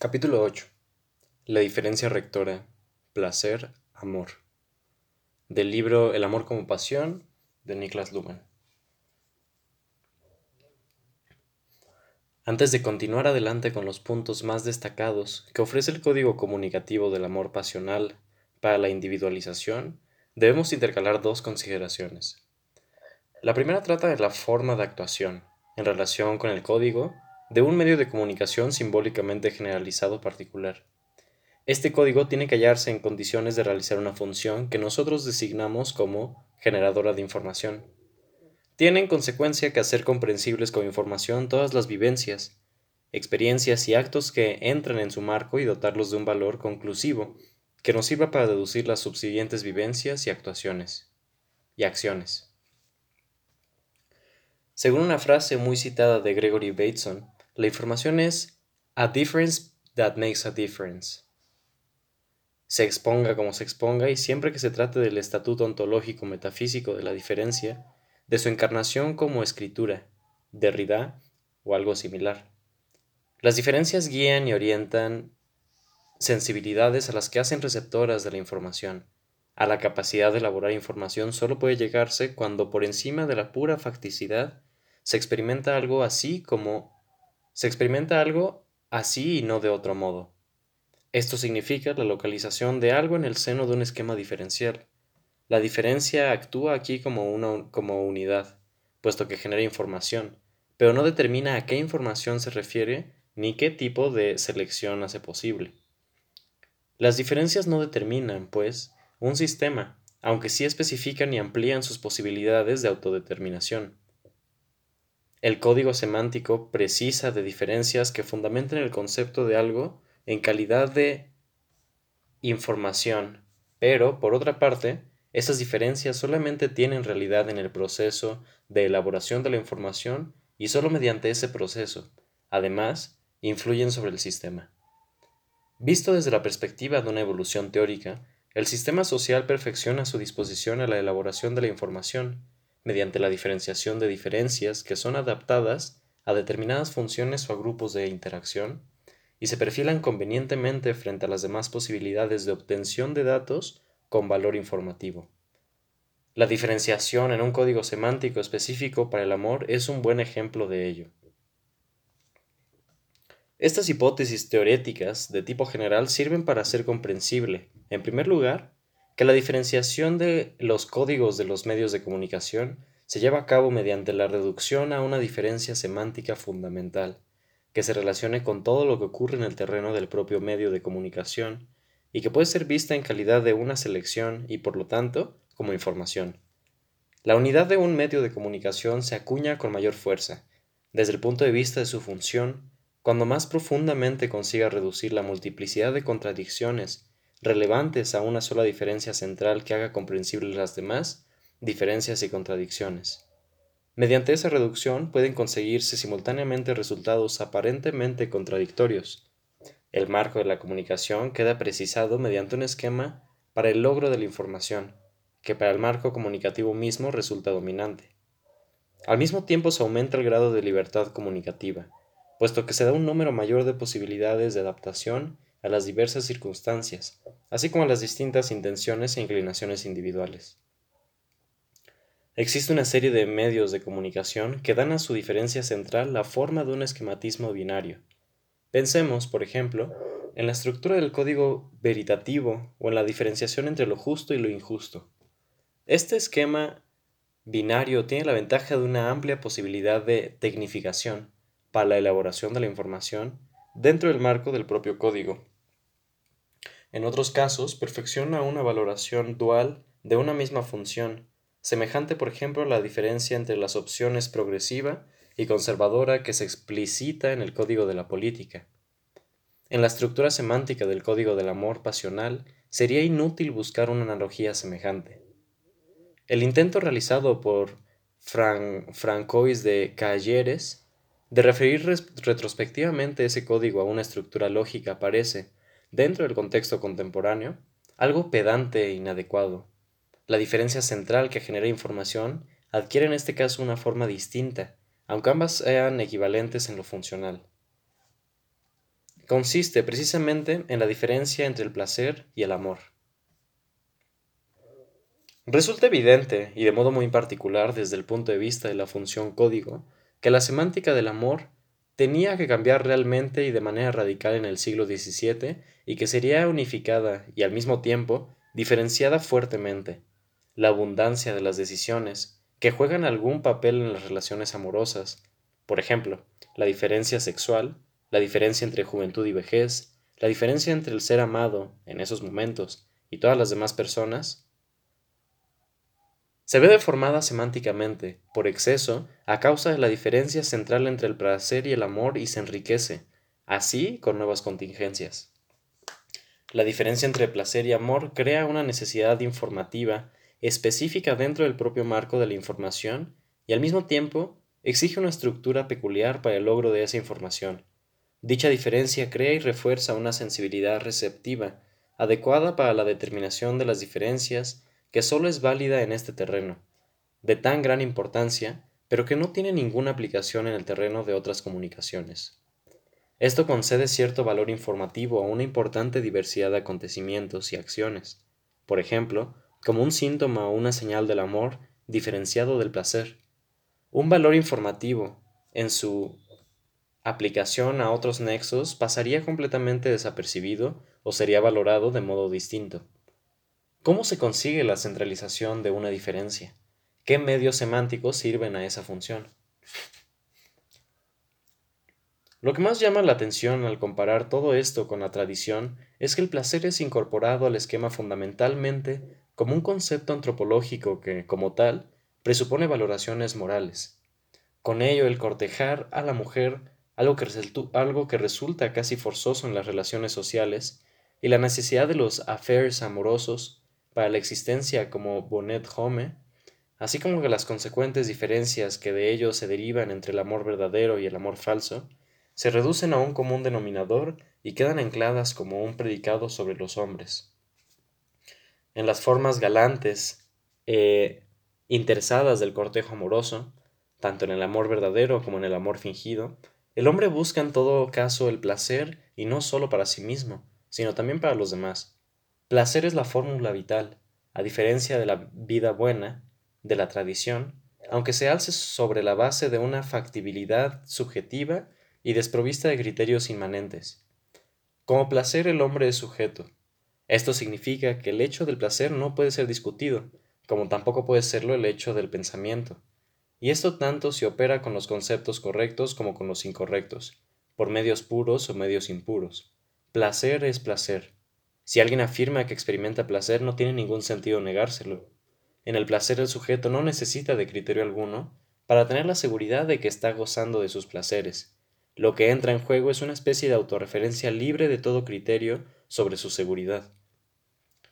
Capítulo 8. La diferencia rectora. Placer, amor. Del libro El amor como pasión de Niklas Luhmann. Antes de continuar adelante con los puntos más destacados que ofrece el código comunicativo del amor pasional para la individualización, debemos intercalar dos consideraciones. La primera trata de la forma de actuación en relación con el código de un medio de comunicación simbólicamente generalizado particular. Este código tiene que hallarse en condiciones de realizar una función que nosotros designamos como generadora de información. Tiene en consecuencia que hacer comprensibles con información todas las vivencias, experiencias y actos que entran en su marco y dotarlos de un valor conclusivo que nos sirva para deducir las subsiguientes vivencias y actuaciones y acciones. Según una frase muy citada de Gregory Bateson, la información es a difference that makes a difference. Se exponga como se exponga y siempre que se trate del estatuto ontológico metafísico de la diferencia, de su encarnación como escritura, Derrida o algo similar. Las diferencias guían y orientan sensibilidades a las que hacen receptoras de la información. A la capacidad de elaborar información solo puede llegarse cuando por encima de la pura facticidad se experimenta algo así como se experimenta algo así y no de otro modo. Esto significa la localización de algo en el seno de un esquema diferencial. La diferencia actúa aquí como una como unidad, puesto que genera información, pero no determina a qué información se refiere ni qué tipo de selección hace posible. Las diferencias no determinan, pues, un sistema, aunque sí especifican y amplían sus posibilidades de autodeterminación. El código semántico precisa de diferencias que fundamenten el concepto de algo en calidad de información, pero, por otra parte, esas diferencias solamente tienen realidad en el proceso de elaboración de la información y solo mediante ese proceso, además, influyen sobre el sistema. Visto desde la perspectiva de una evolución teórica, el sistema social perfecciona su disposición a la elaboración de la información, mediante la diferenciación de diferencias que son adaptadas a determinadas funciones o a grupos de interacción y se perfilan convenientemente frente a las demás posibilidades de obtención de datos con valor informativo. La diferenciación en un código semántico específico para el amor es un buen ejemplo de ello. Estas hipótesis teoréticas de tipo general sirven para hacer comprensible, en primer lugar, que la diferenciación de los códigos de los medios de comunicación se lleva a cabo mediante la reducción a una diferencia semántica fundamental, que se relacione con todo lo que ocurre en el terreno del propio medio de comunicación, y que puede ser vista en calidad de una selección y por lo tanto como información. La unidad de un medio de comunicación se acuña con mayor fuerza, desde el punto de vista de su función, cuando más profundamente consiga reducir la multiplicidad de contradicciones relevantes a una sola diferencia central que haga comprensibles las demás diferencias y contradicciones. Mediante esa reducción pueden conseguirse simultáneamente resultados aparentemente contradictorios. El marco de la comunicación queda precisado mediante un esquema para el logro de la información, que para el marco comunicativo mismo resulta dominante. Al mismo tiempo se aumenta el grado de libertad comunicativa, puesto que se da un número mayor de posibilidades de adaptación a las diversas circunstancias, así como a las distintas intenciones e inclinaciones individuales. Existe una serie de medios de comunicación que dan a su diferencia central la forma de un esquematismo binario. Pensemos, por ejemplo, en la estructura del código veritativo o en la diferenciación entre lo justo y lo injusto. Este esquema binario tiene la ventaja de una amplia posibilidad de tecnificación para la elaboración de la información dentro del marco del propio código. En otros casos, perfecciona una valoración dual de una misma función, semejante por ejemplo a la diferencia entre las opciones progresiva y conservadora que se explicita en el código de la política. En la estructura semántica del código del amor pasional sería inútil buscar una analogía semejante. El intento realizado por Francois de Calleres de referir retrospectivamente ese código a una estructura lógica parece, dentro del contexto contemporáneo, algo pedante e inadecuado. La diferencia central que genera información adquiere en este caso una forma distinta, aunque ambas sean equivalentes en lo funcional. consiste precisamente en la diferencia entre el placer y el amor. Resulta evidente, y de modo muy particular desde el punto de vista de la función código, que la semántica del amor tenía que cambiar realmente y de manera radical en el siglo XVII y que sería unificada y al mismo tiempo diferenciada fuertemente. La abundancia de las decisiones, que juegan algún papel en las relaciones amorosas, por ejemplo, la diferencia sexual, la diferencia entre juventud y vejez, la diferencia entre el ser amado en esos momentos y todas las demás personas, se ve deformada semánticamente, por exceso, a causa de la diferencia central entre el placer y el amor y se enriquece, así con nuevas contingencias. La diferencia entre placer y amor crea una necesidad informativa específica dentro del propio marco de la información y al mismo tiempo exige una estructura peculiar para el logro de esa información. Dicha diferencia crea y refuerza una sensibilidad receptiva adecuada para la determinación de las diferencias que solo es válida en este terreno, de tan gran importancia, pero que no tiene ninguna aplicación en el terreno de otras comunicaciones. Esto concede cierto valor informativo a una importante diversidad de acontecimientos y acciones, por ejemplo, como un síntoma o una señal del amor diferenciado del placer. Un valor informativo, en su aplicación a otros nexos, pasaría completamente desapercibido o sería valorado de modo distinto. ¿Cómo se consigue la centralización de una diferencia? ¿Qué medios semánticos sirven a esa función? Lo que más llama la atención al comparar todo esto con la tradición es que el placer es incorporado al esquema fundamentalmente como un concepto antropológico que, como tal, presupone valoraciones morales. Con ello, el cortejar a la mujer, algo que, algo que resulta casi forzoso en las relaciones sociales, y la necesidad de los affairs amorosos, para la existencia como Bonnet Home, así como que las consecuentes diferencias que de ello se derivan entre el amor verdadero y el amor falso, se reducen a un común denominador y quedan ancladas como un predicado sobre los hombres. En las formas galantes e interesadas del cortejo amoroso, tanto en el amor verdadero como en el amor fingido, el hombre busca en todo caso el placer y no solo para sí mismo, sino también para los demás. Placer es la fórmula vital, a diferencia de la vida buena, de la tradición, aunque se alce sobre la base de una factibilidad subjetiva y desprovista de criterios inmanentes. Como placer el hombre es sujeto. Esto significa que el hecho del placer no puede ser discutido, como tampoco puede serlo el hecho del pensamiento. Y esto tanto se opera con los conceptos correctos como con los incorrectos, por medios puros o medios impuros. Placer es placer. Si alguien afirma que experimenta placer, no tiene ningún sentido negárselo. En el placer el sujeto no necesita de criterio alguno para tener la seguridad de que está gozando de sus placeres. Lo que entra en juego es una especie de autorreferencia libre de todo criterio sobre su seguridad.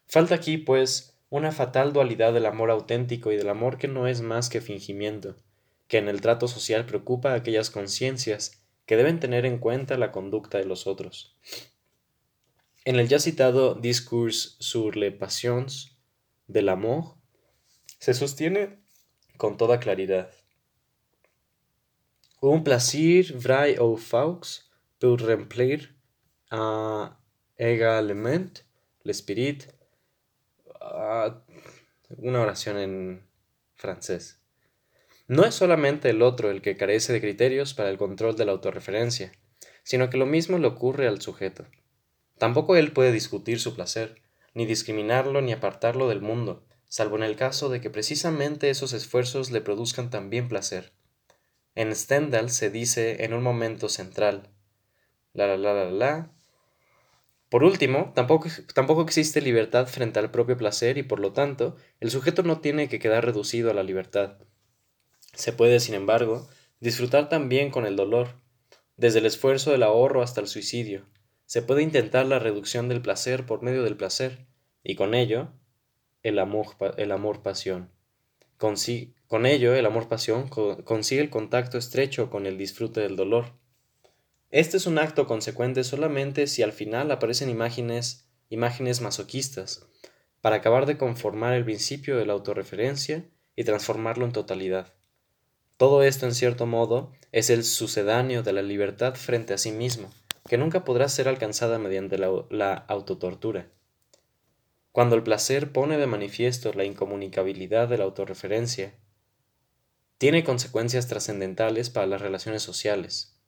Falta aquí, pues, una fatal dualidad del amor auténtico y del amor que no es más que fingimiento, que en el trato social preocupa a aquellas conciencias que deben tener en cuenta la conducta de los otros. En el ya citado Discours sur les passions de l'amour, se sostiene con toda claridad. Un plaisir vrai ou faux peut remplir également l'esprit. Ah, una oración en francés. No es solamente el otro el que carece de criterios para el control de la autorreferencia, sino que lo mismo le ocurre al sujeto. Tampoco él puede discutir su placer, ni discriminarlo ni apartarlo del mundo, salvo en el caso de que precisamente esos esfuerzos le produzcan también placer. En Stendhal se dice en un momento central, la la la la la. Por último, tampoco, tampoco existe libertad frente al propio placer y por lo tanto, el sujeto no tiene que quedar reducido a la libertad. Se puede, sin embargo, disfrutar también con el dolor, desde el esfuerzo del ahorro hasta el suicidio, se puede intentar la reducción del placer por medio del placer, y con ello el amor, el amor pasión. con ello el amor pasión consigue el contacto estrecho con el disfrute del dolor. Este es un acto consecuente solamente si al final aparecen imágenes, imágenes masoquistas, para acabar de conformar el principio de la autorreferencia y transformarlo en totalidad. Todo esto, en cierto modo, es el sucedáneo de la libertad frente a sí mismo, que nunca podrá ser alcanzada mediante la, autotortura. Cuando el placer pone de manifiesto la incomunicabilidad de la autorreferencia, tiene consecuencias trascendentales para las relaciones sociales.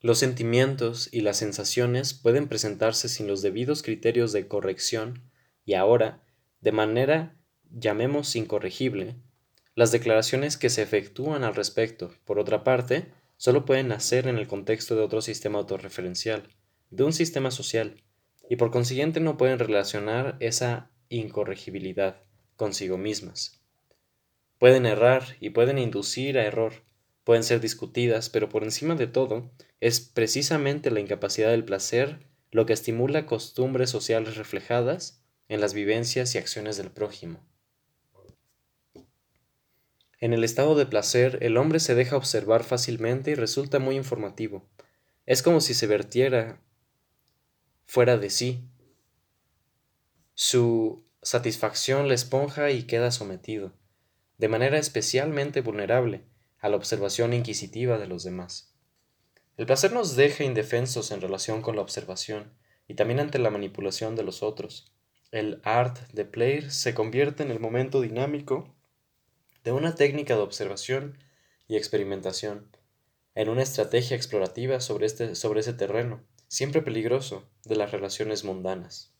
Los sentimientos y las sensaciones pueden presentarse sin los debidos criterios de corrección y ahora, de manera, llamemos incorregible, las declaraciones que se efectúan al respecto, por otra parte, solo pueden nacer en el contexto de otro sistema autorreferencial, de un sistema social, y por consiguiente no pueden relacionar esa incorregibilidad consigo mismas. Pueden errar y pueden inducir a error, pueden ser discutidas, pero por encima de todo, es precisamente la incapacidad del placer lo que estimula costumbres sociales reflejadas en las vivencias y acciones del prójimo. En el estado de placer, el hombre se deja observar fácilmente y resulta muy informativo. Es como si se vertiera fuera de sí. Su satisfacción le esponja y queda sometido, de manera especialmente vulnerable a la observación inquisitiva de los demás. El placer nos deja indefensos en relación con la observación y también ante la manipulación de los otros. El art de player se convierte en el momento dinámico de una técnica de observación y experimentación, en una estrategia explorativa sobre, este, sobre ese terreno, siempre peligroso, de las relaciones mundanas.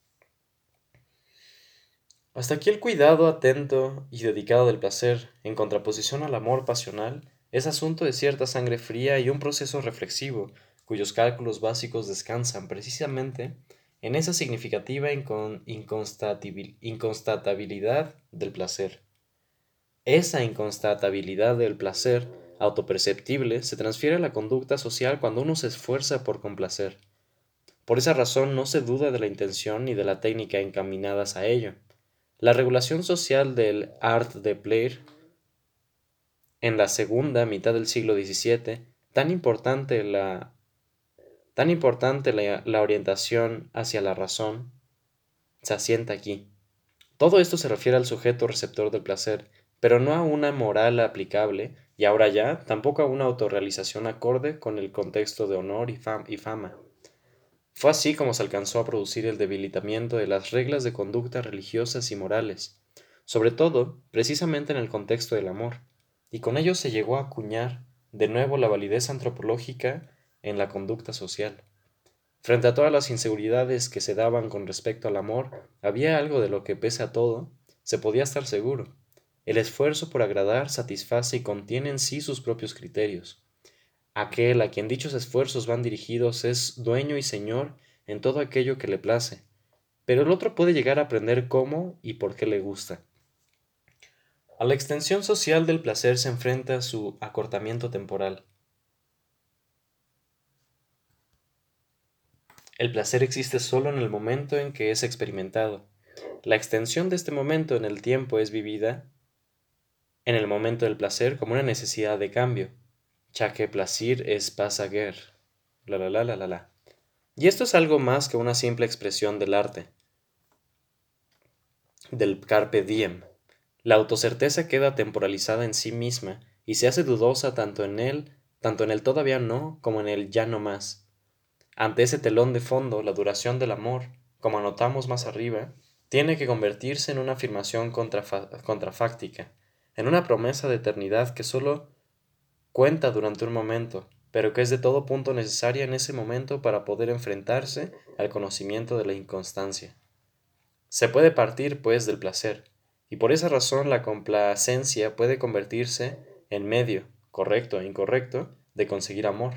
Hasta aquí el cuidado atento y dedicado del placer, en contraposición al amor pasional, es asunto de cierta sangre fría y un proceso reflexivo, cuyos cálculos básicos descansan precisamente en esa significativa inconstatabilidad del placer. Esa inconstatabilidad del placer autoperceptible se transfiere a la conducta social cuando uno se esfuerza por complacer. Por esa razón no se duda de la intención ni de la técnica encaminadas a ello. La regulación social del art de plaire en la segunda mitad del siglo XVII, tan importante la, tan importante la, la orientación hacia la razón, se asienta aquí. Todo esto se refiere al sujeto receptor del placer, pero no a una moral aplicable, y ahora ya tampoco a una autorrealización acorde con el contexto de honor y, fama. Fue así como se alcanzó a producir el debilitamiento de las reglas de conducta religiosas y morales, sobre todo precisamente en el contexto del amor, y con ello se llegó a acuñar de nuevo la validez antropológica en la conducta social. Frente a todas las inseguridades que se daban con respecto al amor, había algo de lo que, pese a todo, se podía estar seguro. El esfuerzo por agradar satisface y contiene en sí sus propios criterios. Aquel a quien dichos esfuerzos van dirigidos es dueño y señor en todo aquello que le place, pero el otro puede llegar a aprender cómo y por qué le gusta. A la extensión social del placer se enfrenta su acortamiento temporal. El placer existe solo en el momento en que es experimentado. La extensión de este momento en el tiempo es vivida en el momento del placer como una necesidad de cambio ya que placir es pasaguer. La la la la la la. Y esto es algo más que una simple expresión del arte, del carpe diem. La autocerteza queda temporalizada en sí misma y se hace dudosa tanto en él, tanto en el todavía no, como en el ya no más. Ante ese telón de fondo, la duración del amor, como anotamos más arriba, tiene que convertirse en una afirmación contrafáctica, en una promesa de eternidad que sólo cuenta durante un momento, pero que es de todo punto necesaria en ese momento para poder enfrentarse al conocimiento de la inconstancia. Se puede partir, pues, del placer, y por esa razón la complacencia puede convertirse en medio, correcto e incorrecto, de conseguir amor,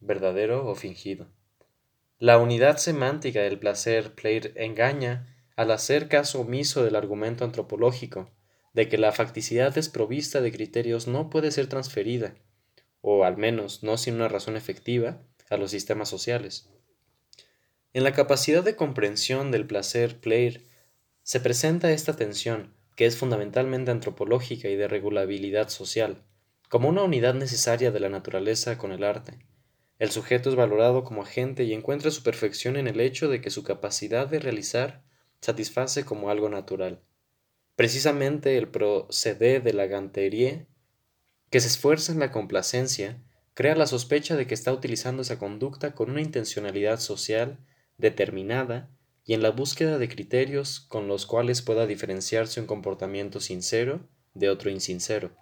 verdadero o fingido. La unidad semántica del placer player engaña al hacer caso omiso del argumento antropológico de que la facticidad desprovista de criterios no puede ser transferida, o al menos no sin una razón efectiva, a los sistemas sociales. En la capacidad de comprensión del placer player se presenta esta tensión, que es fundamentalmente antropológica y de regulabilidad social, como una unidad necesaria de la naturaleza con el arte. El sujeto es valorado como agente y encuentra su perfección en el hecho de que su capacidad de realizar satisface como algo natural. Precisamente el proceder de la ganterie que se esfuerza en la complacencia, crea la sospecha de que está utilizando esa conducta con una intencionalidad social determinada y en la búsqueda de criterios con los cuales pueda diferenciarse un comportamiento sincero de otro insincero.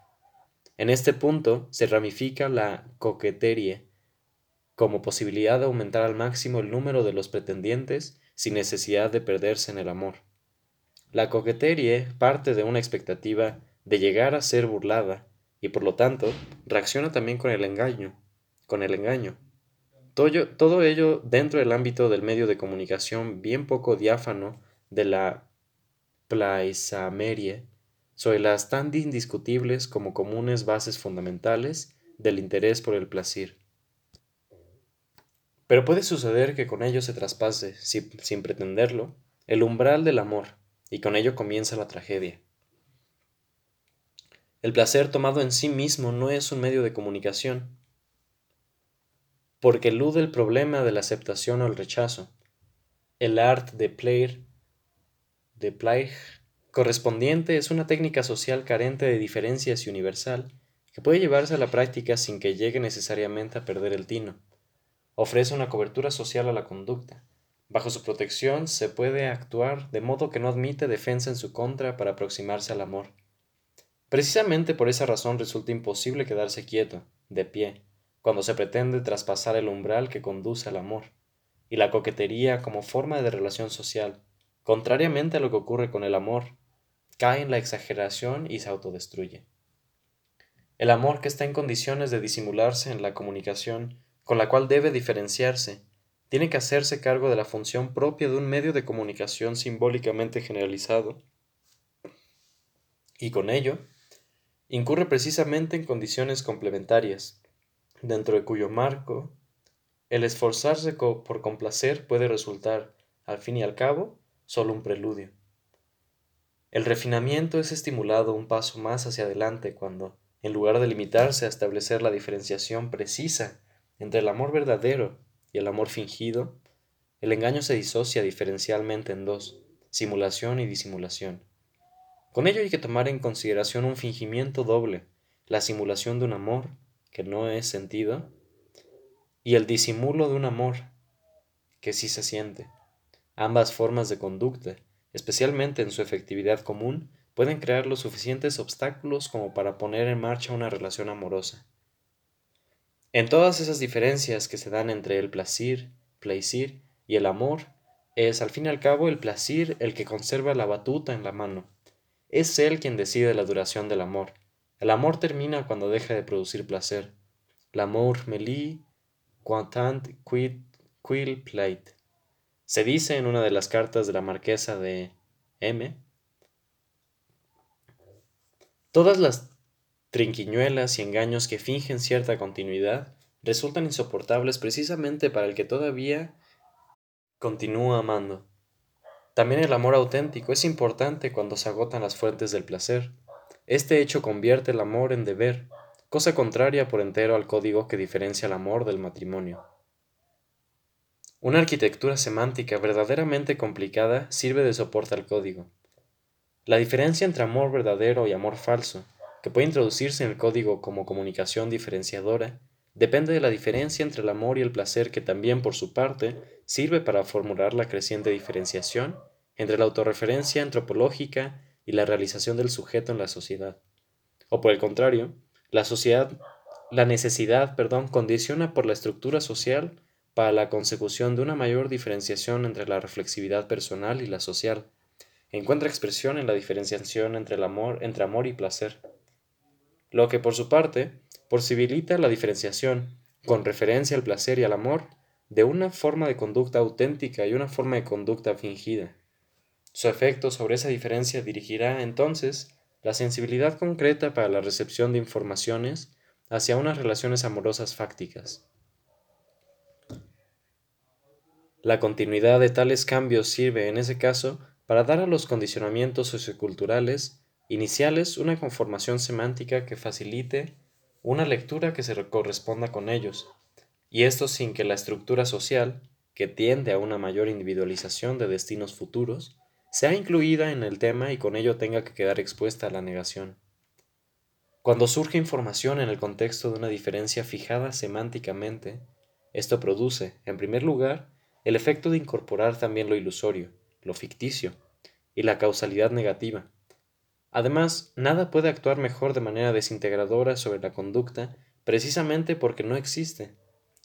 En este punto se ramifica la coquetería como posibilidad de aumentar al máximo el número de los pretendientes sin necesidad de perderse en el amor. La coquetería parte de una expectativa de llegar a ser burlada y por lo tanto reacciona también con el engaño, con el engaño. Todo, todo ello dentro del ámbito del medio de comunicación bien poco diáfano de la plaisamerie sobre las tan indiscutibles como comunes bases fundamentales del interés por el placer. Pero puede suceder que con ello se traspase, sin pretenderlo, el umbral del amor, y con ello comienza la tragedia. El placer tomado en sí mismo no es un medio de comunicación, porque elude el problema de la aceptación o el rechazo. El art de player, de correspondiente es una técnica social carente de diferencias y universal, que puede llevarse a la práctica sin que llegue necesariamente a perder el tino. Ofrece una cobertura social a la conducta. Bajo su protección se puede actuar de modo que no admite defensa en su contra para aproximarse al amor. Precisamente por esa razón resulta imposible quedarse quieto, de pie, cuando se pretende traspasar el umbral que conduce al amor, y la coquetería como forma de relación social, contrariamente a lo que ocurre con el amor, cae en la exageración y se autodestruye. El amor que está en condiciones de disimularse en la comunicación, con la cual debe diferenciarse, tiene que hacerse cargo de la función propia de un medio de comunicación simbólicamente generalizado, y con ello, incurre precisamente en condiciones complementarias, dentro de cuyo marco el esforzarse por complacer puede resultar, al fin y al cabo, solo un preludio. El refinamiento es estimulado un paso más hacia adelante cuando, en lugar de limitarse a establecer la diferenciación precisa entre el amor verdadero y el amor fingido, el engaño se disocia diferencialmente en dos, simulación y disimulación. Con ello hay que tomar en consideración un fingimiento doble, la simulación de un amor, que no es sentido, y el disimulo de un amor, que sí se siente. Ambas formas de conducta especialmente en su efectividad común, pueden crear los suficientes obstáculos como para poner en marcha una relación amorosa. En todas esas diferencias que se dan entre el placer, plaisir y el amor, es al fin y al cabo el placer el que conserva la batuta en la mano. Es él quien decide la duración del amor. El amor termina cuando deja de producir placer. L'amour me lie, tant quid quil plait. Se dice en una de las cartas de la marquesa de M. Todas las trinquiñuelas y engaños que fingen cierta continuidad resultan insoportables precisamente para el que todavía continúa amando. También el amor auténtico es importante cuando se agotan las fuentes del placer. Este hecho convierte el amor en deber, cosa contraria por entero al código que diferencia el amor del matrimonio. Una arquitectura semántica verdaderamente complicada sirve de soporte al código. La diferencia entre amor verdadero y amor falso, que puede introducirse en el código como comunicación diferenciadora, depende de la diferencia entre el amor y el placer que también, por su parte, sirve para formular la creciente diferenciación entre la autorreferencia antropológica y la realización del sujeto en la sociedad. O por el contrario, la sociedad, la necesidad, perdón, condiciona por la estructura social para la consecución de una mayor diferenciación entre la reflexividad personal y la social. Encuentra expresión en la diferenciación entre el amor, entre amor y placer. Lo que por su parte posibilita la diferenciación, con referencia al placer y al amor, de una forma de conducta auténtica y una forma de conducta fingida. Su efecto sobre esa diferencia dirigirá entonces la sensibilidad concreta para la recepción de informaciones hacia unas relaciones amorosas fácticas. La continuidad de tales cambios sirve, en ese caso, para dar a los condicionamientos socioculturales iniciales una conformación semántica que facilite una lectura que se corresponda con ellos, y esto sin que la estructura social, que tiende a una mayor individualización de destinos futuros, sea incluida en el tema y con ello tenga que quedar expuesta a la negación. Cuando surge información en el contexto de una diferencia fijada semánticamente, esto produce, en primer lugar, el efecto de incorporar también lo ilusorio, lo ficticio, y la causalidad negativa. Además, nada puede actuar mejor de manera desintegradora sobre la conducta precisamente porque no existe.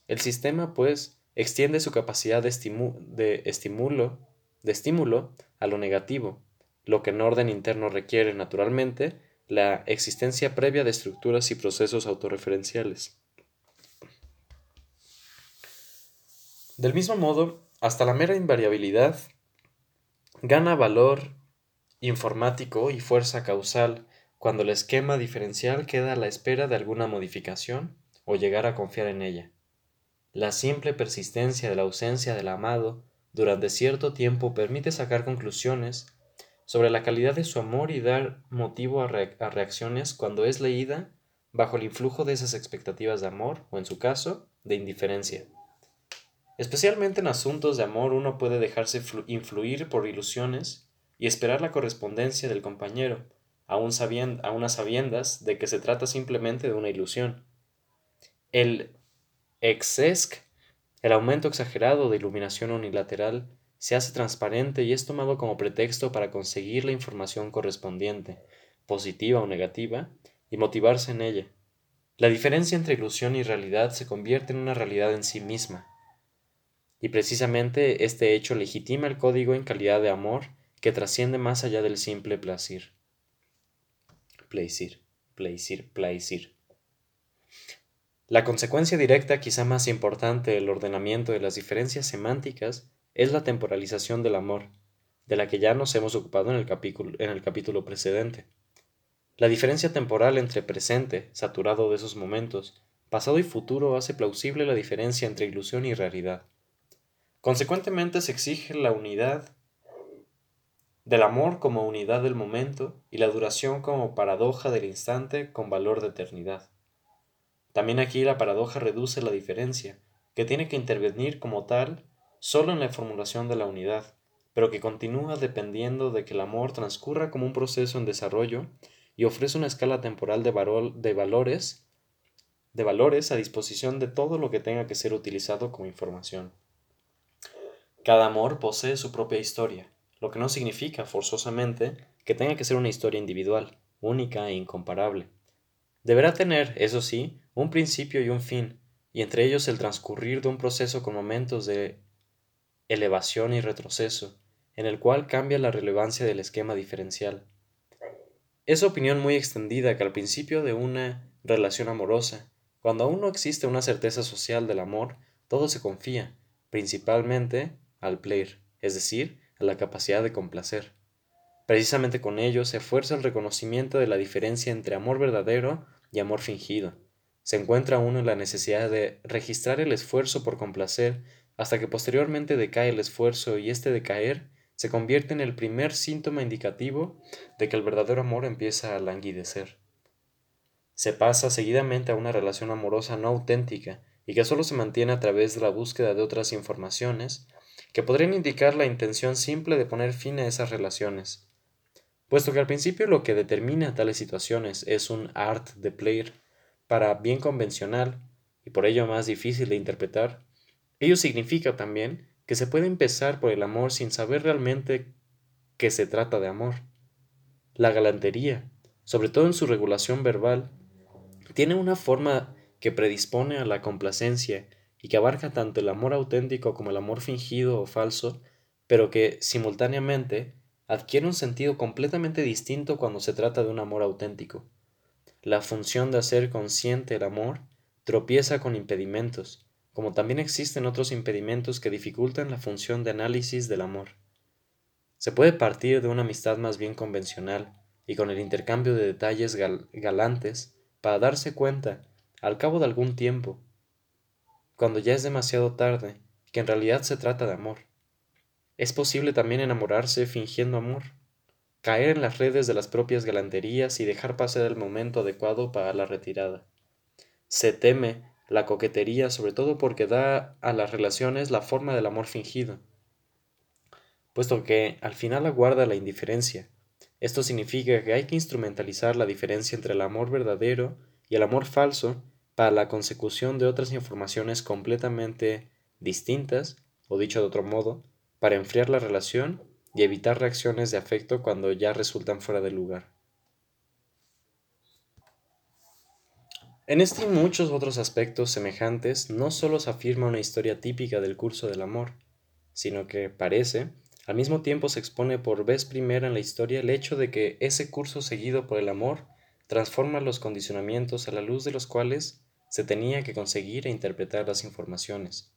El sistema, pues, extiende su capacidad de, de, estímulo, de estímulo a lo negativo, lo que en orden interno requiere, naturalmente, la existencia previa de estructuras y procesos autorreferenciales. Del mismo modo, hasta la mera invariabilidad gana valor informático y fuerza causal cuando el esquema diferencial queda a la espera de alguna modificación o llegar a confiar en ella. La simple persistencia de la ausencia del amado durante cierto tiempo permite sacar conclusiones sobre la calidad de su amor y dar motivo a, reacciones cuando es leída bajo el influjo de esas expectativas de amor o, en su caso, de indiferencia. Especialmente en asuntos de amor uno puede dejarse influir por ilusiones y esperar la correspondencia del compañero, aún a unas sabiendas de que se trata simplemente de una ilusión. El excesc, el aumento exagerado de iluminación unilateral, se hace transparente y es tomado como pretexto para conseguir la información correspondiente, positiva o negativa, y motivarse en ella. La diferencia entre ilusión y realidad se convierte en una realidad en sí misma. Y precisamente este hecho legitima el código en calidad de amor que trasciende más allá del simple placer. Placer, placer, placer. La consecuencia directa, quizá más importante del ordenamiento de las diferencias semánticas, es la temporalización del amor, de la que ya nos hemos ocupado en el, capítulo, en el capítulo precedente. La diferencia temporal entre presente, saturado de esos momentos, pasado y futuro hace plausible la diferencia entre ilusión y realidad. Consecuentemente se exige la unidad del amor como unidad del momento y la duración como paradoja del instante con valor de eternidad. También aquí la paradoja reduce la diferencia, que tiene que intervenir como tal solo en la formulación de la unidad, pero que continúa dependiendo de que el amor transcurra como un proceso en desarrollo y ofrece una escala temporal de, de valores de valores a disposición de todo lo que tenga que ser utilizado como información. Cada amor posee su propia historia, lo que no significa forzosamente que tenga que ser una historia individual, única e incomparable. Deberá tener, eso sí, un principio y un fin, y entre ellos el transcurrir de un proceso con momentos de elevación y retroceso, en el cual cambia la relevancia del esquema diferencial. Es opinión muy extendida que al principio de una relación amorosa, cuando aún no existe una certeza social del amor, todo se confía, principalmente al player, es decir, a la capacidad de complacer. Precisamente con ello se fuerza el reconocimiento de la diferencia entre amor verdadero y amor fingido. Se encuentra uno en la necesidad de registrar el esfuerzo por complacer hasta que posteriormente decae el esfuerzo y este decaer se convierte en el primer síntoma indicativo de que el verdadero amor empieza a languidecer. Se pasa seguidamente a una relación amorosa no auténtica y que solo se mantiene a través de la búsqueda de otras informaciones que podrían indicar la intención simple de poner fin a esas relaciones. Puesto que al principio lo que determina tales situaciones es un art de player para bien convencional y por ello más difícil de interpretar, ello significa también que se puede empezar por el amor sin saber realmente que se trata de amor. La galantería, sobre todo en su regulación verbal, tiene una forma que predispone a la complacencia y que abarca tanto el amor auténtico como el amor fingido o falso, pero que, simultáneamente, adquiere un sentido completamente distinto cuando se trata de un amor auténtico. La función de hacer consciente el amor tropieza con impedimentos, como también existen otros impedimentos que dificultan la función de análisis del amor. Se puede partir de una amistad más bien convencional y con el intercambio de detalles galantes para darse cuenta, al cabo de algún tiempo, cuando ya es demasiado tarde, que en realidad se trata de amor. Es posible también enamorarse fingiendo amor, caer en las redes de las propias galanterías y dejar pasar el momento adecuado para la retirada. Se teme la coquetería sobre todo porque da a las relaciones la forma del amor fingido, puesto que al final aguarda la indiferencia, Esto significa que hay que instrumentalizar la diferencia entre el amor verdadero y el amor falso para la consecución de otras informaciones completamente distintas, o dicho de otro modo, para enfriar la relación y evitar reacciones de afecto cuando ya resultan fuera de lugar. En este y muchos otros aspectos semejantes, no solo se afirma una historia típica del curso del amor, sino que parece, al mismo tiempo se expone por vez primera en la historia el hecho de que ese curso seguido por el amor transforma los condicionamientos a la luz de los cuales se tenía que conseguir e interpretar las informaciones.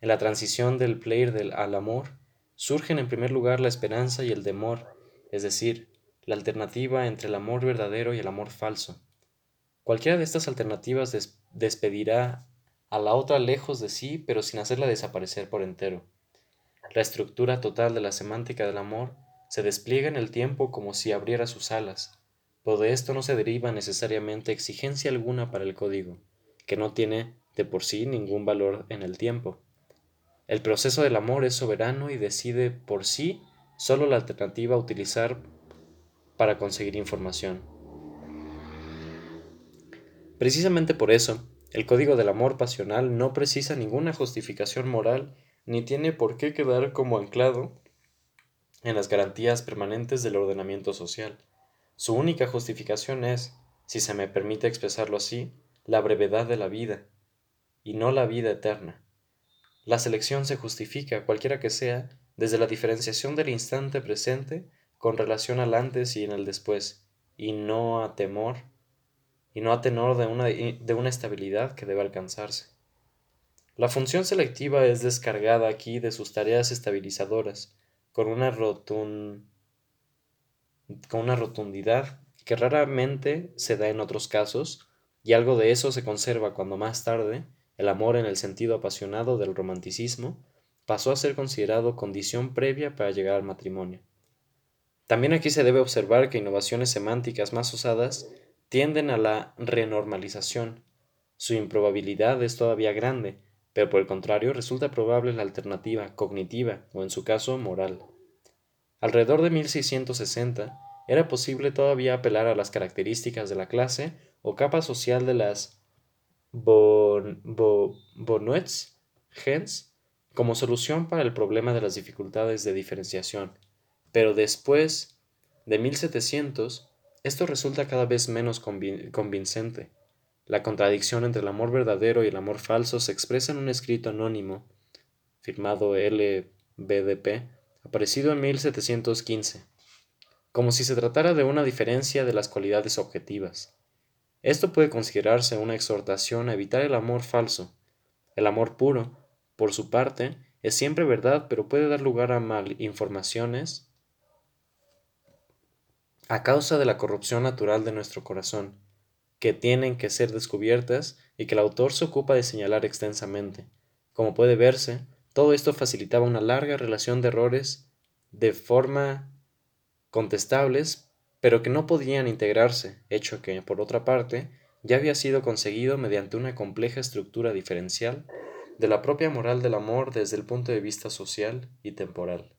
En la transición del player al amor, surgen en primer lugar la esperanza y el temor, es decir, la alternativa entre el amor verdadero y el amor falso. Cualquiera de estas alternativas despedirá a la otra lejos de sí, pero sin hacerla desaparecer por entero. La estructura total de la semántica del amor se despliega en el tiempo como si abriera sus alas, de esto no se deriva necesariamente exigencia alguna para el código, que no tiene de por sí ningún valor en el tiempo. El proceso del amor es soberano y decide por sí solo la alternativa a utilizar para conseguir información. Precisamente por eso, el código del amor pasional no precisa ninguna justificación moral ni tiene por qué quedar como anclado en las garantías permanentes del ordenamiento social. Su única justificación es, si se me permite expresarlo así, la brevedad de la vida, y no la vida eterna. La selección se justifica, cualquiera que sea, desde la diferenciación del instante presente con relación al antes y en el después, y no a temor, y no a tenor de una, de una estabilidad que debe alcanzarse. La función selectiva es descargada aquí de sus tareas estabilizadoras, con una rotun con una rotundidad que raramente se da en otros casos, y algo de eso se conserva cuando más tarde el amor en el sentido apasionado del romanticismo pasó a ser considerado condición previa para llegar al matrimonio. También aquí se debe observar que innovaciones semánticas más usadas tienden a la renormalización. Su improbabilidad es todavía grande, pero por el contrario resulta probable la alternativa cognitiva o en su caso moral. Alrededor de 1660 era posible todavía apelar a las características de la clase o capa social de las bon, gens como solución para el problema de las dificultades de diferenciación, pero después de 1700 esto resulta cada vez menos convincente. La contradicción entre el amor verdadero y el amor falso se expresa en un escrito anónimo, firmado LBDP, aparecido en 1715, como si se tratara de una diferencia de las cualidades objetivas. Esto puede considerarse una exhortación a evitar el amor falso. El amor puro, por su parte, es siempre verdad, pero puede dar lugar a malinformaciones a causa de la corrupción natural de nuestro corazón, que tienen que ser descubiertas y que el autor se ocupa de señalar extensamente. Como puede verse, todo esto facilitaba una larga relación de errores de forma contestables, pero que no podían integrarse, hecho que, por otra parte, ya había sido conseguido mediante una compleja estructura diferencial de la propia moral del amor desde el punto de vista social y temporal.